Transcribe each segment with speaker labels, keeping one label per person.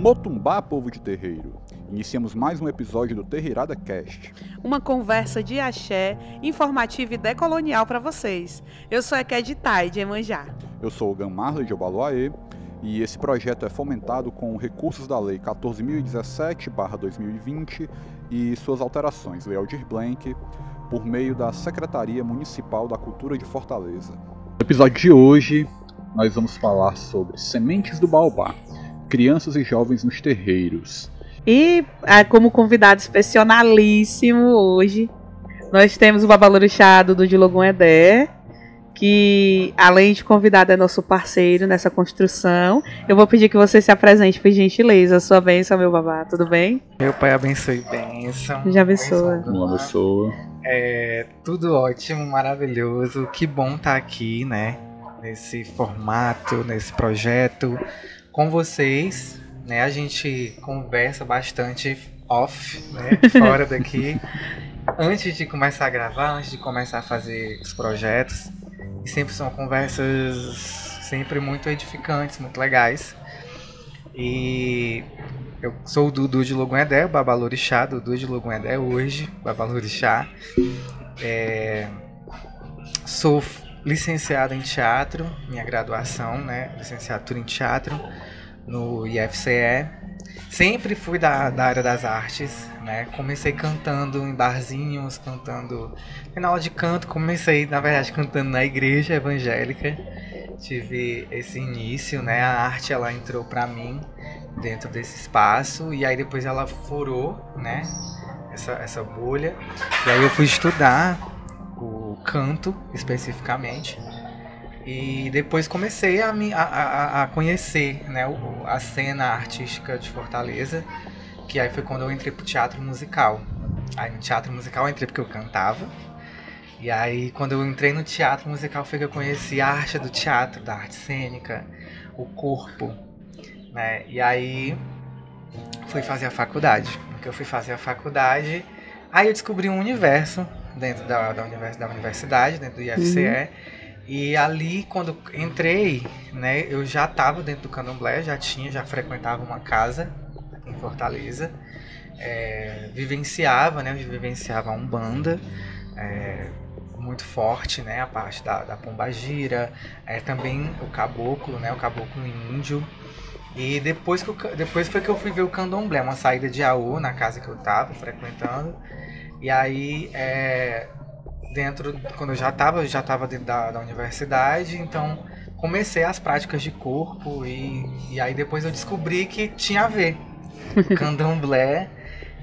Speaker 1: Motumbá, povo de terreiro. Iniciamos mais um episódio do Terreirada Cast.
Speaker 2: Uma conversa de axé, informativa e decolonial para vocês. Eu sou a Ked Tai, de Emanjá.
Speaker 1: Eu sou o Gamarley de Obaluaê e esse projeto é fomentado com recursos da Lei 14.017-2020 e suas alterações, Lei Aldir Blanc, por meio da Secretaria Municipal da Cultura de Fortaleza. No episódio de hoje, nós vamos falar sobre sementes do baobá, crianças e jovens nos terreiros.
Speaker 2: E ah, como convidado especialíssimo hoje, nós temos o Babalorixá do Dilogum Edé, que além de convidado é nosso parceiro nessa construção. Eu vou pedir que você se apresente, por gentileza. Sua bênção, meu babá, tudo bem?
Speaker 3: Meu pai abençoe bênção.
Speaker 2: Já abençoa.
Speaker 1: Uma pessoa.
Speaker 3: É tudo ótimo, maravilhoso. Que bom estar aqui, né? Nesse formato, nesse projeto com vocês. Né? A gente conversa bastante off, né? Fora daqui. antes de começar a gravar, antes de começar a fazer os projetos. E sempre são conversas sempre muito edificantes, muito legais. E eu sou o Dudu de Logunedé, o Babalorixá, Dudu de Logunedé hoje, Babalorixá. É, sou licenciado em teatro, minha graduação, né? Licenciatura em teatro no IFCE. Sempre fui da, da área das artes, né? Comecei cantando em barzinhos, cantando na aula de canto, comecei, na verdade, cantando na igreja evangélica. Tive esse início, né? A arte ela entrou para mim dentro desse espaço e aí depois ela furou, né? Essa, essa bolha. E aí eu fui estudar canto especificamente. E depois comecei a, me, a, a, conhecer né, a cena artística de Fortaleza, que aí foi quando eu entrei pro teatro musical. Aí no teatro musical eu entrei porque eu cantava. E aí quando eu entrei no teatro musical foi que eu conheci a arte do teatro, da arte cênica, o corpo. Né? E aí fui fazer a faculdade. Porque eu fui fazer a faculdade, aí eu descobri um universo dentro da, da, univers, da universidade, dentro do IFCE. Uhum. E ali, quando entrei, né, eu já estava dentro do candomblé, já tinha, já frequentava uma casa em Fortaleza. É, vivenciava, né, vivenciava a Umbanda, é, muito forte, né, a parte da, da pombagira, é, também o caboclo, né, o caboclo índio. E depois, que eu, depois foi que eu fui ver o candomblé, uma saída de Aú na casa que eu estava frequentando. E aí, é, dentro, quando eu já estava, já estava dentro da, da universidade, então comecei as práticas de corpo e, e aí depois eu descobri que tinha a ver. O candomblé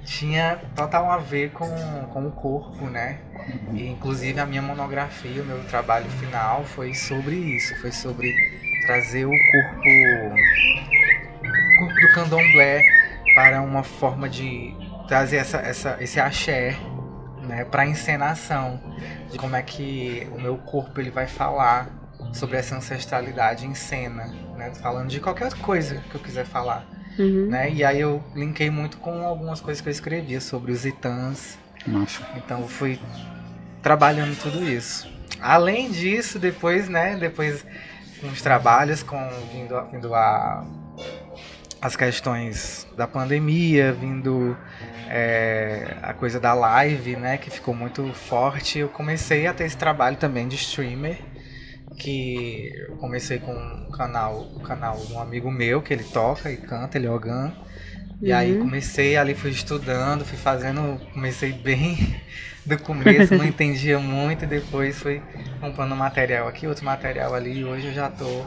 Speaker 3: tinha total a ver com, com o corpo, né? E inclusive a minha monografia, o meu trabalho final foi sobre isso, foi sobre trazer o corpo, o corpo do candomblé para uma forma de trazer essa, essa, esse axé né, para encenação de como é que o meu corpo ele vai falar sobre essa ancestralidade em cena, né, falando de qualquer coisa que eu quiser falar. Uhum. Né? E aí eu linkei muito com algumas coisas que eu escrevia sobre os itãs.
Speaker 1: Nossa.
Speaker 3: Então eu fui trabalhando tudo isso. Além disso, depois, né, depois com os trabalhos, com vindo, vindo a as questões da pandemia, vindo é, a coisa da live, né, que ficou muito forte, eu comecei a ter esse trabalho também de streamer, que eu comecei com um canal, um canal de um amigo meu, que ele toca e canta, ele é organ. E uhum. aí comecei ali, fui estudando, fui fazendo, comecei bem do começo, não entendia muito, e depois fui comprando material aqui, outro material ali, e hoje eu já tô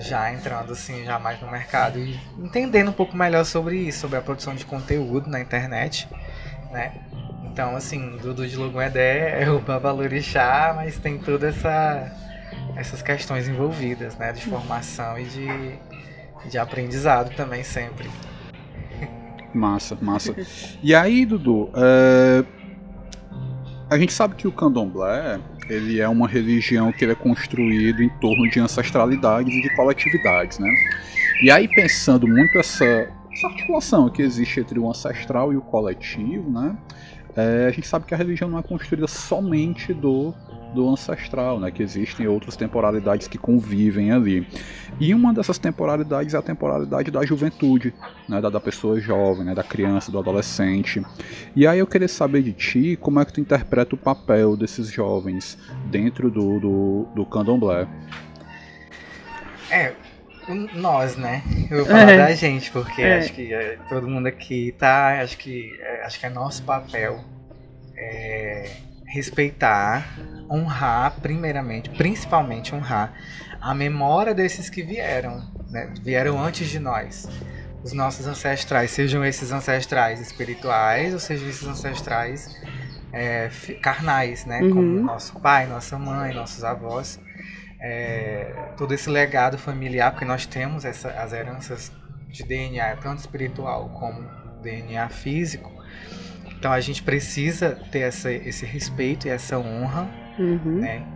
Speaker 3: já entrando assim, já mais no mercado e entendendo um pouco melhor sobre isso, sobre a produção de conteúdo na internet, né? Então, assim, Dudu de Logunedé é o Babalorixá, mas tem toda essa essas questões envolvidas, né, de formação e de, de aprendizado também sempre.
Speaker 1: Massa, massa. E aí, Dudu, é... a gente sabe que o candomblé ele é uma religião que é construído em torno de ancestralidades e de coletividades, né? E aí pensando muito essa, essa articulação que existe entre o ancestral e o coletivo, né? É, a gente sabe que a religião não é construída somente do do ancestral, né? Que existem outras temporalidades que convivem ali. E uma dessas temporalidades é a temporalidade da juventude, né? Da, da pessoa jovem, né? Da criança, do adolescente. E aí eu queria saber de ti como é que tu interpreta o papel desses jovens dentro do, do, do candomblé.
Speaker 3: É, nós, né? Eu vou falar é. da gente, porque é. acho que é, todo mundo aqui tá. Acho que, é, acho que é nosso papel é, respeitar, honrar, primeiramente, principalmente honrar a memória desses que vieram, né? vieram antes de nós. Os nossos ancestrais, sejam esses ancestrais espirituais ou sejam esses ancestrais carnais, né? Uhum. Como nosso pai, nossa mãe, nossos avós. É, todo esse legado familiar, porque nós temos essa, as heranças de DNA, tanto espiritual como DNA físico, então a gente precisa ter essa, esse respeito e essa honra, uhum. né?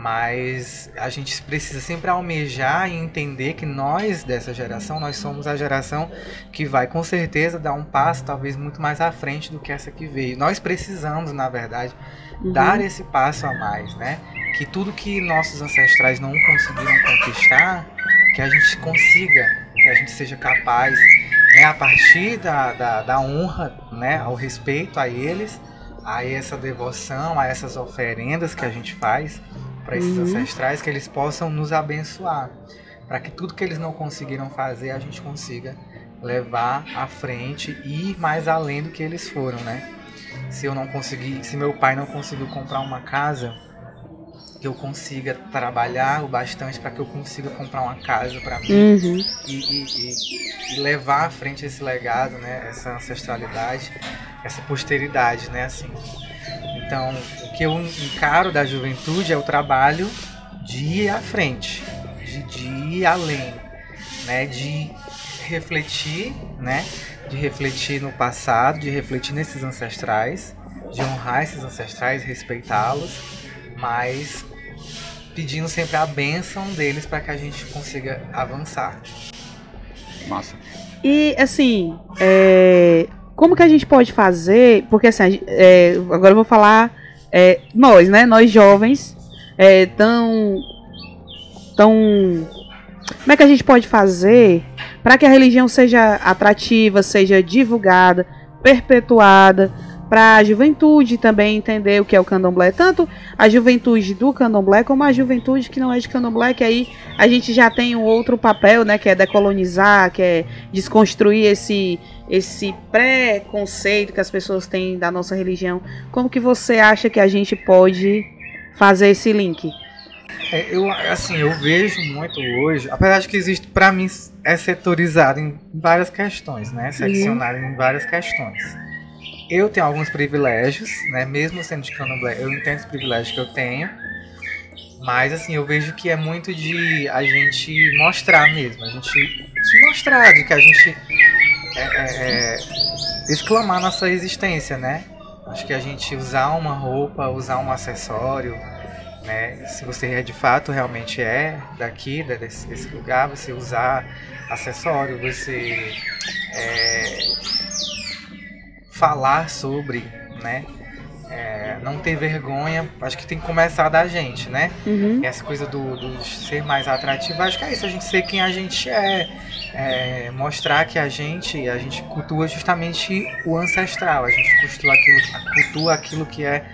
Speaker 3: Mas a gente precisa sempre almejar e entender que nós dessa geração, nós somos a geração que vai com certeza dar um passo talvez muito mais à frente do que essa que veio. Nós precisamos, na verdade, uhum. dar esse passo a mais, né? Que tudo que nossos ancestrais não conseguiram conquistar, que a gente consiga, que a gente seja capaz né, a partir da, da, da honra, né, ao respeito a eles, a essa devoção, a essas oferendas que a gente faz para esses uhum. ancestrais, que eles possam nos abençoar, para que tudo que eles não conseguiram fazer a gente consiga levar à frente e ir mais além do que eles foram, né? Se eu não conseguir, se meu pai não conseguiu comprar uma casa, que eu consiga trabalhar o bastante para que eu consiga comprar uma casa para mim uhum. e, e, e, e, levar à frente esse legado, né? Essa ancestralidade, essa posteridade, né? Assim. Então, o que eu encaro da juventude é o trabalho de ir à frente, de, de ir além, né? De refletir, né? De refletir no passado, de refletir nesses ancestrais, de honrar esses ancestrais, respeitá-los mas pedindo sempre a benção deles para que a gente consiga avançar.
Speaker 1: Massa.
Speaker 2: E assim, é, como que a gente pode fazer? Porque assim, é, agora eu vou falar é, nós, né? Nós jovens, é, tão, tão, como é que a gente pode fazer para que a religião seja atrativa, seja divulgada, perpetuada? Para a juventude também entender o que é o candomblé, tanto a juventude do candomblé como a juventude que não é de candomblé, que aí a gente já tem um outro papel, né, que é decolonizar, que é desconstruir esse esse preconceito que as pessoas têm da nossa religião. Como que você acha que a gente pode fazer esse link?
Speaker 3: É, eu assim, eu vejo muito hoje, apesar de que existe para mim é setorizado em várias questões, né, seccionado uhum. em várias questões eu tenho alguns privilégios, né? Mesmo sendo de candomblé, eu entendo os privilégios que eu tenho. Mas, assim, eu vejo que é muito de a gente mostrar mesmo. A gente se mostrar, de que a gente é, é, é, exclamar nossa existência, né? Acho que a gente usar uma roupa, usar um acessório, né? Se você é de fato realmente é daqui, desse, desse lugar, você usar acessório, você é, falar sobre, né? É, não ter vergonha, acho que tem que começar da gente, né? Uhum. Essa coisa do, do, ser mais atrativo, acho que é isso, a gente ser quem a gente é, é, mostrar que a gente, a gente cultua justamente o ancestral, a gente cultua aquilo, cultua aquilo que é,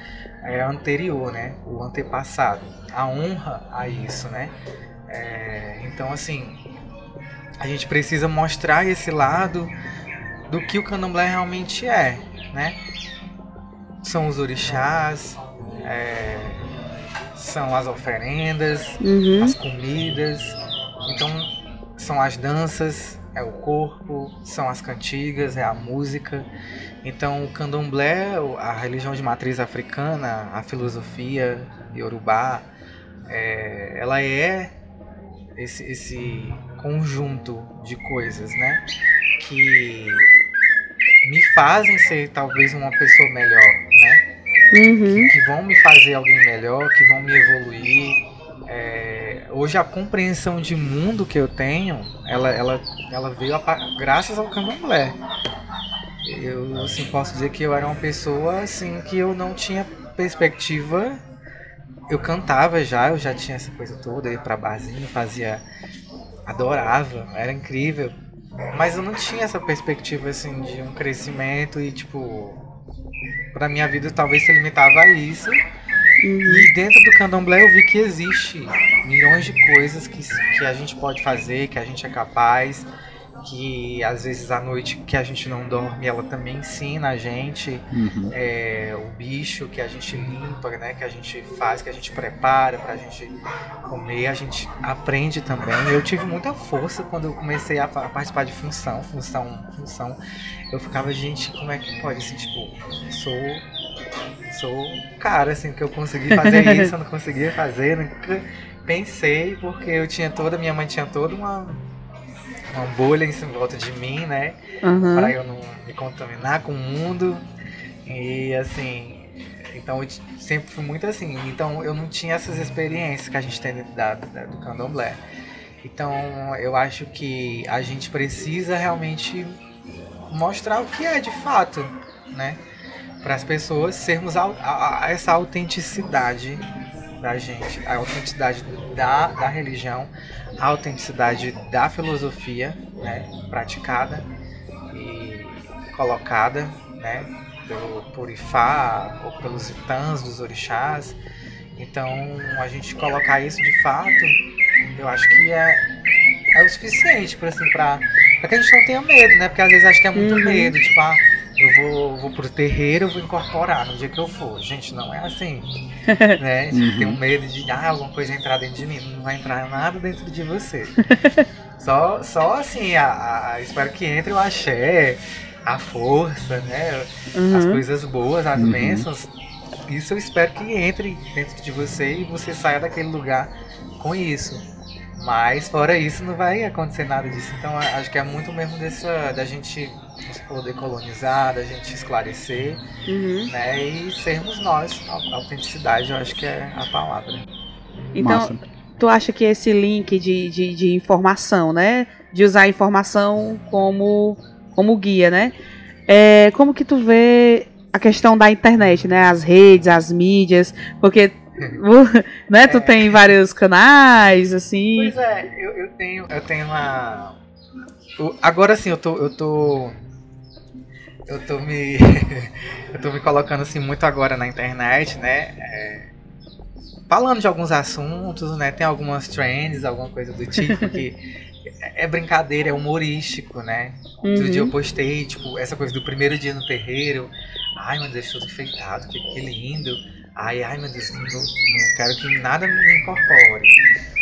Speaker 3: é anterior, né? O antepassado, a honra a isso, né? É, então, assim, a gente precisa mostrar esse lado do que o candomblé realmente é, né? São os orixás, é, são as oferendas, uhum. as comidas, então são as danças, é o corpo, são as cantigas, é a música. Então o candomblé, a religião de matriz africana, a filosofia yorubá, é, ela é esse, esse conjunto de coisas, né? Que fazem ser talvez uma pessoa melhor, né? Uhum. Que vão me fazer alguém melhor, que vão me evoluir. É, hoje a compreensão de mundo que eu tenho, ela, ela, ela veio a, graças ao candomblé. eu assim, posso dizer que eu era uma pessoa assim que eu não tinha perspectiva. Eu cantava já, eu já tinha essa coisa toda, ia pra barzinho, fazia. Adorava, era incrível. Mas eu não tinha essa perspectiva assim de um crescimento e tipo. Pra minha vida talvez se limitava a isso. E dentro do candomblé eu vi que existe milhões de coisas que, que a gente pode fazer, que a gente é capaz que às vezes à noite que a gente não dorme, ela também ensina a gente uhum. é, o bicho que a gente limpa, né? Que a gente faz, que a gente prepara para a gente comer, a gente aprende também. Eu tive muita força quando eu comecei a, participar de função, função, função. Eu ficava, gente, como é que pode? Assim, tipo, sou sou cara, assim, que eu consegui fazer isso, eu não conseguia fazer, nunca pensei, porque eu tinha toda, minha mãe tinha toda uma uma bolha em volta de mim, né? Uhum. Para eu não me contaminar com o mundo. E assim, então eu sempre fui muito assim. Então eu não tinha essas experiências que a gente tem dentro da, da, do candomblé. Então eu acho que a gente precisa realmente mostrar o que é de fato, né? Para as pessoas sermos a, a, a essa autenticidade da gente, a autenticidade da, da religião, a autenticidade da filosofia, né, praticada e colocada, né, pelo Purifá ou pelos itãs dos orixás. Então, a gente colocar isso de fato, eu acho que é, é o suficiente para assim, que a gente não tenha medo, né? Porque às vezes acho que é muito uhum. medo, tipo, ah, eu vou, vou pro terreiro, eu vou incorporar no dia que eu for. Gente, não é assim. né? Uhum. Tem um medo de ah, alguma coisa entrar dentro de mim. Não vai entrar nada dentro de você. só, só assim, a, a, espero que entre o axé, a força, né? Uhum. As coisas boas, as uhum. bênçãos. Isso eu espero que entre dentro de você e você saia daquele lugar com isso. Mas fora isso não vai acontecer nada disso. Então acho que é muito mesmo dessa da gente poder colonizar, da gente esclarecer, uhum. né? E sermos nós, a autenticidade, eu acho que é a palavra.
Speaker 2: Então, Massa. tu acha que esse link de, de, de, informação, né? De usar a informação como, como guia, né? É, como que tu vê a questão da internet, né? As redes, as mídias, porque né? Tu é. tem vários canais, assim.
Speaker 3: Pois é, eu, eu tenho, eu tenho uma. Agora sim, eu tô. Eu tô. Eu tô me. eu tô me colocando assim muito agora na internet, né? É, falando de alguns assuntos, né? Tem algumas trends, alguma coisa do tipo que. é brincadeira, é humorístico, né? Uhum. Outro dia eu postei, tipo, essa coisa do primeiro dia no terreiro. Ai, meu Deus, tudo enfeitado, que, que lindo. Ai, ai meu Deus, não, não quero que nada me incorpore.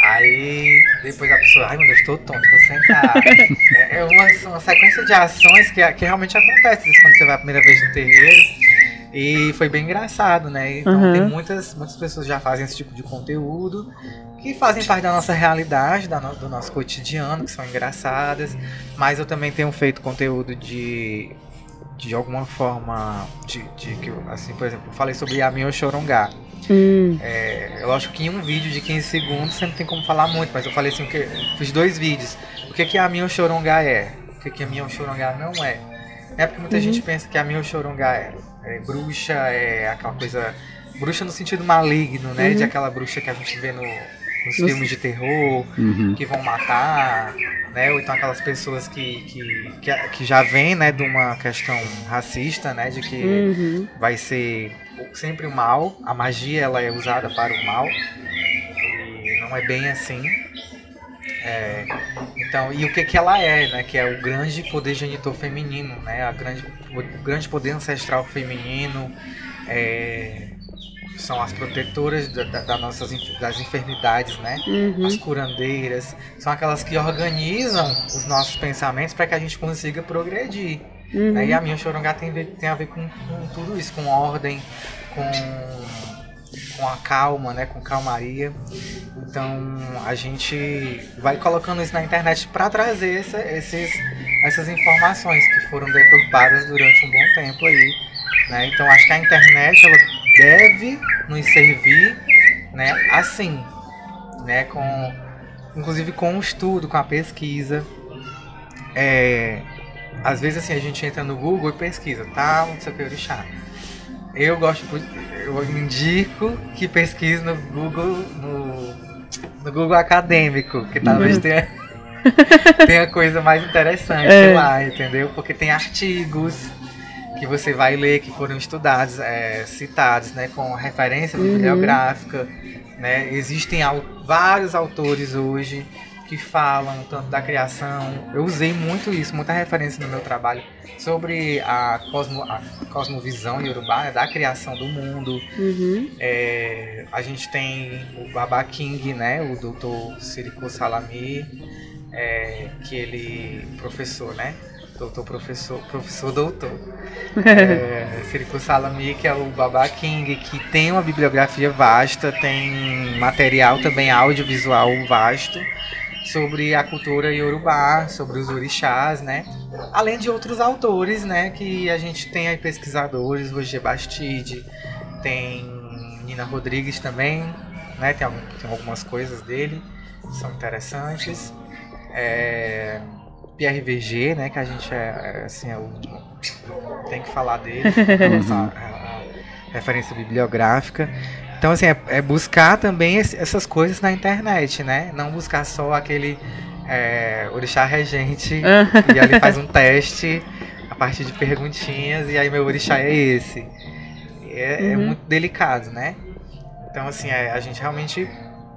Speaker 3: Aí depois a pessoa, ai meu Deus, estou tonto, vou sentar. é, é uma, uma, sequência de ações que, que realmente acontece quando você vai a primeira vez no terreiro. E foi bem engraçado, né? Então uhum. tem muitas, muitas pessoas já fazem esse tipo de conteúdo que fazem parte da nossa realidade, da no, do nosso cotidiano, que são engraçadas. Mas eu também tenho feito conteúdo de de alguma forma, de, de que assim, por exemplo, eu falei sobre Yamin Chorongá. Hum. É, lógico que em um vídeo de 15 segundos você não tem como falar muito, mas eu falei assim, que fiz dois vídeos. O que que Yamin Chorongá é? O que que Yamin Chorongá não é? É porque muita uhum. gente pensa que Yamin Chorongá é, é bruxa, é aquela coisa bruxa no sentido maligno, né? Uhum. De aquela bruxa que a gente vê no, nos filmes de terror, uhum. que vão matar, né? Ou então aquelas pessoas que, que, que, que, já vêm, né, de uma questão racista, né? De que uhum. vai ser sempre o mal, a magia ela é usada para o mal. E não é bem assim. É, então, e o que, que ela é, né? Que é o grande poder genitor feminino, né? A grande, o grande poder ancestral feminino. É, são as protetoras da, da, da nossas, das enfermidades, né? Uhum. As curandeiras. São aquelas que organizam os nossos pensamentos para que a gente consiga progredir. Uhum. Né? E a minha Chorongá tem, tem a ver com, com, tudo isso, com ordem, com, com a calma, né? Com calmaria. Então a gente vai colocando isso na internet para trazer essa, esses, essas informações que foram deturpadas durante um bom tempo aí. Né? Então acho que a internet ela deve nos servir, né, assim, né, com, inclusive com o estudo, com a pesquisa, é, às vezes assim, a gente entra no Google e pesquisa, tal, não sei o que, orixá. Eu gosto, eu indico que pesquise no Google, no, no Google acadêmico, que talvez uhum. tenha, tenha coisa mais interessante é. lá, entendeu? Porque tem artigos que você vai ler que foram estudados, é, citados, né, com referência uhum. bibliográfica, né? Existem vários autores hoje que falam tanto da criação. Eu usei muito isso, muita referência no meu trabalho sobre a, cosmo, a cosmovisão iorubá, né, da criação do mundo.
Speaker 2: Uhum.
Speaker 3: É, a gente tem o Baba King, né, o doutor Sirico Salami, é, que ele, professor, né, doutor professor, professor doutor. é, Sirico Salami, que é o Baba King, que tem uma bibliografia vasta, tem material também audiovisual vasto sobre a cultura iorubá, sobre os orixás, né? Além de outros autores, né, que a gente tem aí pesquisadores, Roger Bastide, tem Nina Rodrigues também, né? Tem, tem algumas coisas dele que são interessantes. É, Pierre VG, né, que a gente é, é assim, é o tem que falar dele, a nossa referência bibliográfica. Então, assim, é, é buscar também esse, essas coisas na internet, né? Não buscar só aquele é, orixá regente e ali faz um teste a partir de perguntinhas e aí meu orixá é esse. É, é uhum. é muito delicado, né? Então, assim, é, a gente realmente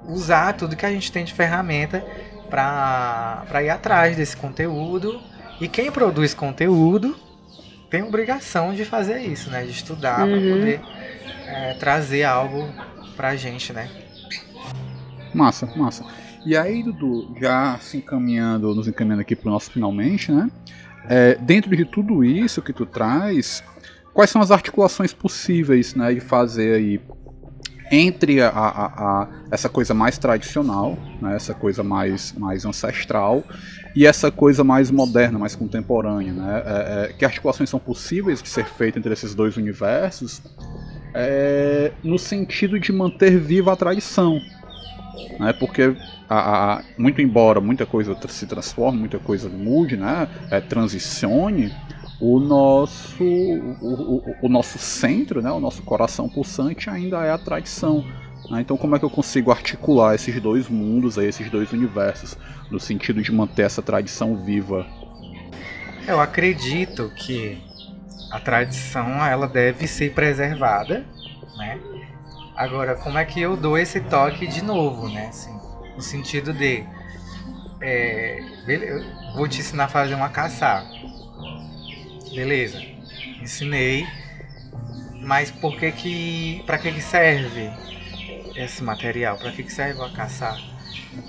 Speaker 3: usar tudo que a gente tem de ferramenta para ir atrás desse conteúdo. E quem produz conteúdo tem obrigação de fazer isso, né? De estudar uhum. para poder é, trazer algo pra gente, né?
Speaker 1: Massa, massa. E aí, Dudu, já se encaminhando, nos encaminhando aqui pro nosso finalmente, né? É, dentro de tudo isso que tu traz, quais são as articulações possíveis, né, de fazer aí entre a, a, a, essa coisa mais tradicional, né, essa coisa mais, mais ancestral, e essa coisa mais moderna, mais contemporânea. Né? É, é, que articulações são possíveis de ser feitas entre esses dois universos, é, no sentido de manter viva a tradição. Né? Porque, muito embora muita coisa se transforme, muita coisa mude, né? É, transicione, o nosso, o, o, o, nosso centro, né? o nosso coração pulsante ainda é a tradição. Né? Então, como é que eu consigo articular esses dois mundos, esses dois universos, no sentido de manter essa tradição viva?
Speaker 3: Eu acredito que a tradição ela deve ser preservada, né? Agora, como é que eu dou esse toque de novo, né? Assim, no sentido de, é, vou te ensinar a fazer uma caçar, beleza? Ensinei, mas por que que, para que que serve esse material? Para que que serve uma caçar?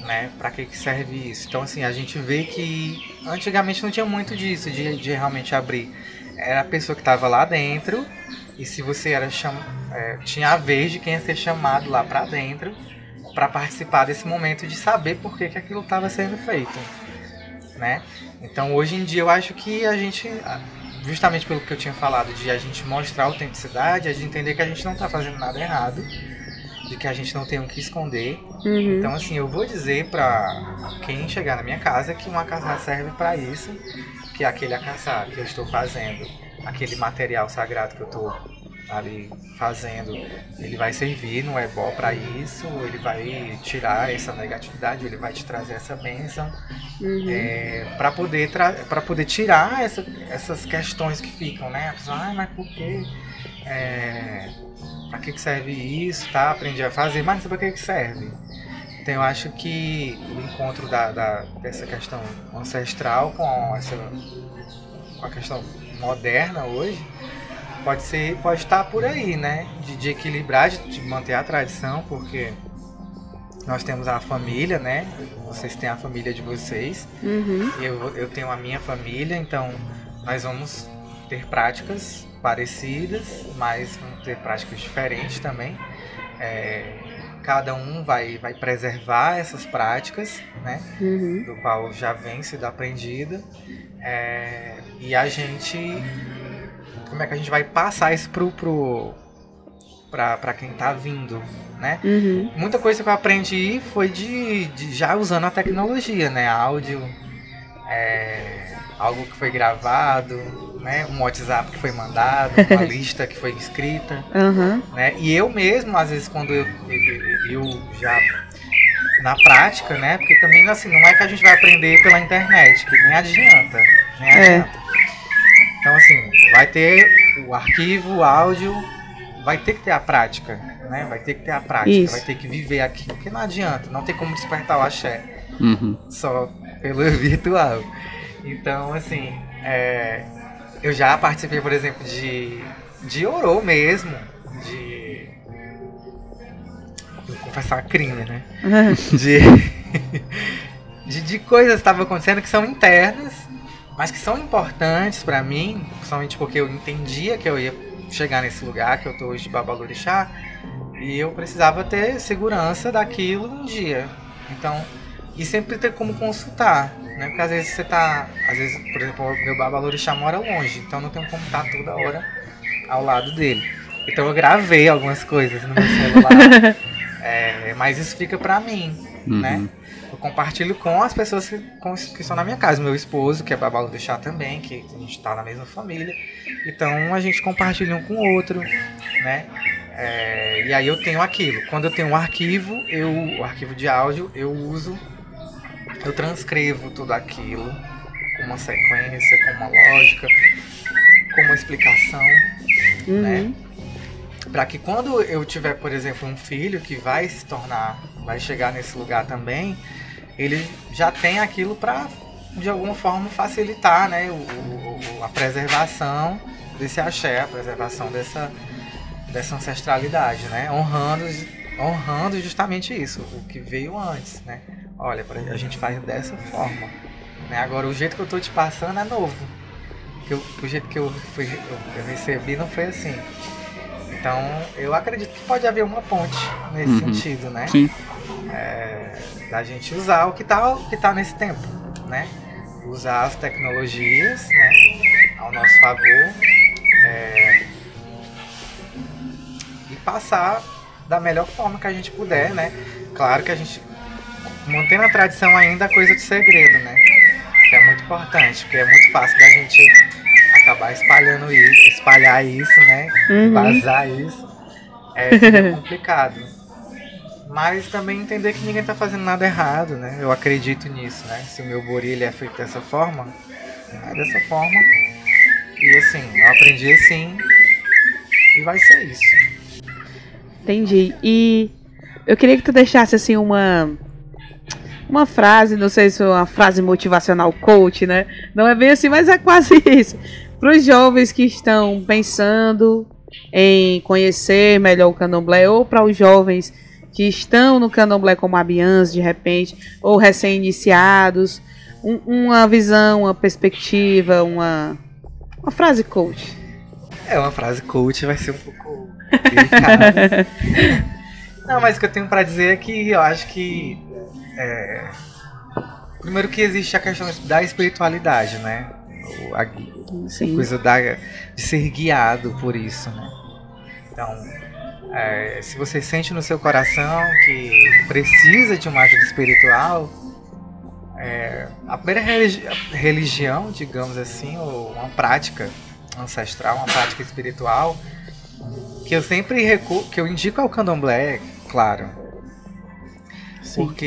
Speaker 3: Né? Para que que serve isso? Então assim, a gente vê que antigamente não tinha muito disso de, de realmente abrir era a pessoa que estava lá dentro e se você era cham... É, tinha a vez de quem ia ser chamado lá para dentro para participar desse momento de saber por que, que aquilo estava sendo feito, né? Então hoje em dia eu acho que a gente, justamente pelo que eu tinha falado de a gente mostrar a autenticidade, a gente entender que a gente não está fazendo nada errado, de que a gente não tem o que esconder. Uhum. Então assim eu vou dizer para quem chegar na minha casa que uma casa serve para isso que aquele acaçar que eu estou fazendo, aquele material sagrado que eu estou ali fazendo, ele vai servir no ebó para isso, ele vai tirar essa negatividade, ele vai te trazer essa bênção, uhum. é, para poder para poder tirar essa, essas questões que ficam, né? A pessoa, ah, mas por quê? É, para que, que serve isso? Tá, aprendi a fazer, mas para que, que serve. Então eu acho que o encontro da, da, dessa questão ancestral com essa com a questão moderna hoje pode ser pode estar por aí, né? De, de equilibrar, de, de, manter a tradição, porque nós temos a família, né? Vocês têm a família de vocês.
Speaker 2: Uhum.
Speaker 3: Eu, eu tenho a minha família, então nós vamos ter práticas parecidas, mas vamos ter práticas diferentes também. É, cada um vai, vai preservar essas práticas, né?
Speaker 2: Uhum.
Speaker 3: Do qual já vem sido aprendida. É, e a gente. Como é que a gente vai passar isso pro. pro para quem tá vindo, né?
Speaker 2: Uhum.
Speaker 3: Muita coisa que eu aprendi foi de, de, já usando a tecnologia, né? Áudio, é, algo que foi gravado, né? Um WhatsApp que foi mandado, uma lista que foi escrita,
Speaker 2: Aham.
Speaker 3: né? E eu mesmo, às vezes, quando eu, eu, eu já na prática, né? Porque também assim, não é que a gente vai aprender pela internet, que nem adianta, nem
Speaker 2: É.
Speaker 3: adianta. Vai ter o arquivo, o áudio, vai ter que ter a prática, né? Vai ter que ter a prática,
Speaker 2: Isso.
Speaker 3: vai ter que viver aquilo, porque não adianta, não tem como despertar o axé
Speaker 1: Uhum.
Speaker 3: só pelo virtual. Então, assim, é, eu já participei, por exemplo, de, de Orô mesmo, de. Vou confessar crime, né? De, de, de coisas que estavam acontecendo que são internas, mas que são importantes pra mim, principalmente porque eu entendia que eu ia chegar nesse lugar que eu tô hoje de Babalorixá, e eu precisava ter segurança daquilo um dia. Então, e sempre ter como consultar, né? Porque às vezes você tá. Às vezes, por exemplo, meu babalorixá mora longe, então não tenho como estar toda hora ao lado dele. Então eu gravei algumas coisas no meu celular. é, mas isso fica pra mim,
Speaker 1: Uhum.
Speaker 3: né? Eu compartilho com as pessoas que, com- que estão na minha casa. Meu esposo, que é babalorixá também, que a gente tá na mesma família. Então a gente compartilha um com o outro, né? É, e aí eu tenho aquilo. Quando eu tenho um arquivo, eu, o arquivo de áudio, eu uso, eu transcrevo tudo aquilo com uma sequência, com uma lógica, com uma explicação, né? Para que quando eu tiver, por exemplo, um filho que vai se tornar, vai chegar nesse lugar também, ele já tem aquilo para de alguma forma facilitar, né, o, o- a preservação desse axé, a preservação dessa dessa ancestralidade, né, honrando honrando justamente isso, o que veio antes, né? Olha, a gente faz dessa forma, né? Agora o jeito que eu tô te passando é novo. Eu- o jeito que eu, fui, eu recebi não foi assim. Então, eu acredito que pode haver uma ponte nesse
Speaker 1: Uhum.
Speaker 3: sentido, né?
Speaker 1: Sim.
Speaker 3: É, da gente usar o que tá, o que tá nesse tempo, né? Usar as tecnologias, né? Ao nosso favor. é, e passar da melhor forma que a gente puder, né? Claro que a gente mantendo a tradição ainda a coisa do segredo, né? Que é muito importante, porque é muito fácil da gente acabar espalhando isso, espalhar isso, né?
Speaker 2: Uhum.
Speaker 3: Vazar isso. É complicado. Mas também entender que ninguém tá fazendo nada errado, né? Eu acredito nisso, né? Se o meu bori ele é feito dessa forma, é dessa forma. E assim, eu aprendi assim. E vai ser isso.
Speaker 2: Entendi. E eu queria que tu deixasse assim uma uma frase, não sei se é uma frase motivacional coach, né? Não é bem assim, mas é quase isso. Para os jovens que estão pensando em conhecer melhor o candomblé ou para os jovens que estão no candomblé como a Bians, de repente, ou recém-iniciados, um- uma visão, uma perspectiva, uma uma frase coach.
Speaker 3: É uma frase coach, vai ser um pouco delicada. Não, mas o que eu tenho pra dizer é que eu acho que. é, primeiro que existe a questão da espiritualidade, né? O- a
Speaker 2: Sim.
Speaker 3: coisa da, de ser guiado por isso, né? Então, é, se você sente no seu coração que precisa de uma ajuda espiritual, é, a primeira religi- religião, digamos assim, ou uma prática ancestral, uma prática espiritual, que eu sempre recu que eu indico ao candomblé, claro,
Speaker 2: Sim.
Speaker 3: porque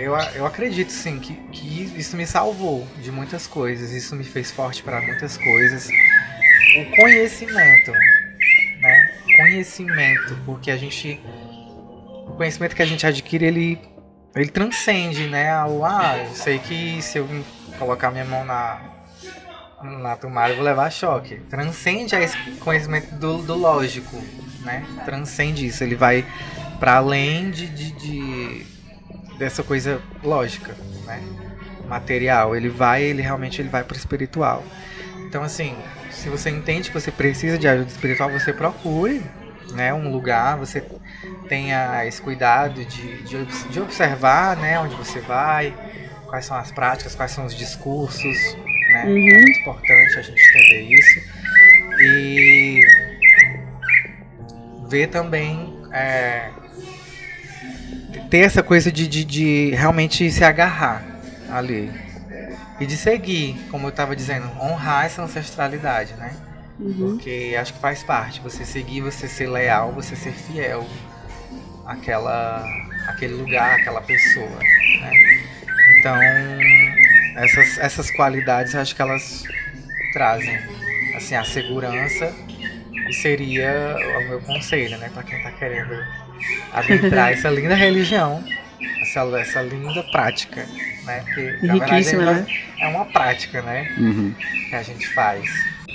Speaker 3: eu, eu acredito sim que, que isso me salvou de muitas coisas, isso me fez forte para muitas coisas. O conhecimento, né? Conhecimento, porque a gente. O conhecimento que a gente adquire, ele, ele transcende, né? O, ah, eu sei que se eu colocar minha mão na, na tomada eu vou levar choque. Transcende esse conhecimento do, do lógico, né? Transcende isso, ele vai para além de, de, de- dessa coisa lógica, né? Material, ele vai, ele realmente ele vai para o espiritual. Então assim, se você entende que você precisa de ajuda espiritual, você procure, né, um lugar, você tenha esse cuidado de, de, de observar, né, onde você vai, quais são as práticas, quais são os discursos, né?
Speaker 2: Uhum.
Speaker 3: É muito importante a gente entender isso e ver também é, ter essa coisa de, de, de realmente se agarrar ali, e de seguir, como eu estava dizendo, honrar essa ancestralidade, né?
Speaker 2: Uhum.
Speaker 3: Porque acho que faz parte, você seguir, você ser leal, você ser fiel àquela, àquele lugar, àquela pessoa, né? Então, essas, essas qualidades, acho que elas trazem, assim, a segurança e seria o meu conselho, né, para quem está querendo adentrar essa linda religião, essa, essa linda prática, né? Porque, na verdade,
Speaker 2: Riquíssima, né?
Speaker 3: é uma prática, né,
Speaker 1: Uhum.
Speaker 3: que a gente faz.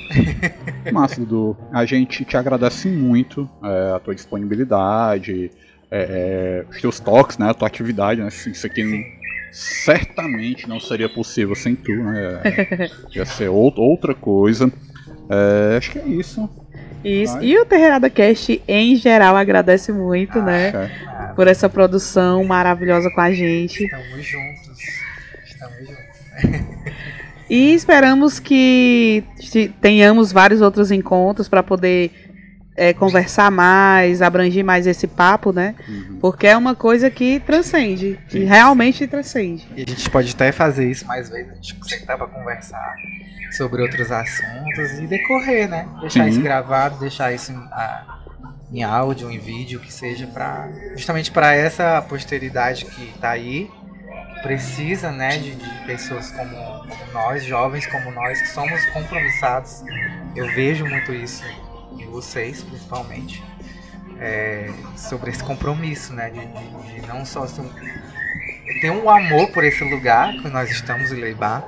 Speaker 1: Massa, Dudu. A gente te agradece muito é, a tua disponibilidade, é, é, os teus toques, né, a tua atividade, né? Isso aqui não- certamente não seria possível sem tu, né? Ia ser out- outra coisa. É, acho que é isso.
Speaker 2: Isso.
Speaker 1: Vai.
Speaker 2: E o Terreirada Cast, em geral, agradece muito, né? Por essa produção maravilhosa com a gente.
Speaker 3: estamos juntos. Estamos juntos.
Speaker 2: E esperamos que te- tenhamos vários outros encontros para poder é, conversar mais, abranger mais esse papo, né?
Speaker 1: Uhum.
Speaker 2: Porque é uma coisa que transcende, que
Speaker 1: Sim.
Speaker 2: realmente transcende.
Speaker 3: E a gente pode até fazer isso mais vezes, a gente sentar para conversar sobre outros assuntos e decorrer, né? Deixar
Speaker 1: Sim.
Speaker 3: isso gravado, deixar isso em, a- em áudio, em vídeo, que seja para justamente para essa posteridade que tá aí, que precisa, né, de, de pessoas como, como nós, jovens como nós, que somos compromissados. Eu vejo muito isso em vocês, principalmente. é, sobre esse compromisso, né? De, de- de não só um, ter um amor por esse lugar que nós estamos em Leibá,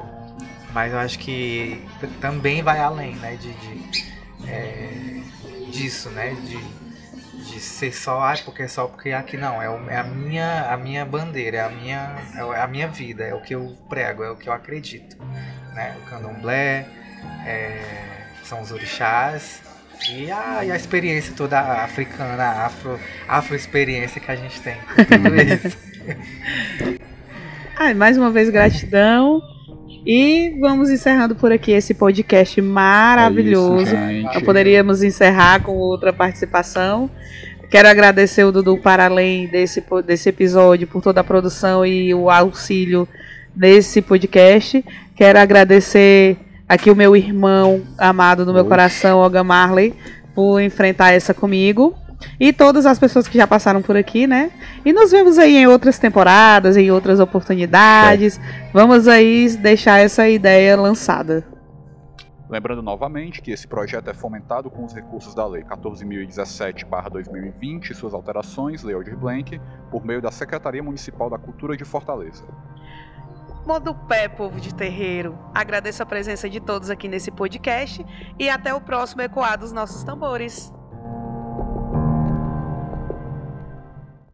Speaker 3: mas eu acho que também vai além, né? De, de, é, disso, né? De, de ser só, ah, porque é só porque aqui não, é, o- é a minha a minha bandeira, é a minha é é a minha vida, é o que eu prego, é o que eu acredito, né? O candomblé, é, são os orixás e a, e a experiência toda africana, a afro, afro experiência que a gente tem. com Tudo isso.
Speaker 2: Ai, mais uma vez, gratidão. E vamos encerrando por aqui esse podcast maravilhoso.
Speaker 1: É isso,
Speaker 2: poderíamos encerrar com outra participação. Quero agradecer o Dudu para além desse, desse episódio por toda a produção e o auxílio nesse podcast. Quero agradecer aqui o meu irmão amado no meu
Speaker 1: Oxe.
Speaker 2: coração, Olga Marley, por enfrentar essa comigo. E todas as pessoas que já passaram por aqui, né? E nos vemos aí em outras temporadas, em outras oportunidades. Vamos aí deixar essa ideia lançada.
Speaker 1: Lembrando novamente que esse projeto é fomentado com os recursos da Lei 14.017-2020 e suas alterações, Lei Aldir Blanc, por meio da Secretaria Municipal da Cultura de Fortaleza.
Speaker 2: Modo pé, povo de terreiro. Agradeço a presença de todos aqui nesse podcast e até o próximo Ecoar dos Nossos Tambores.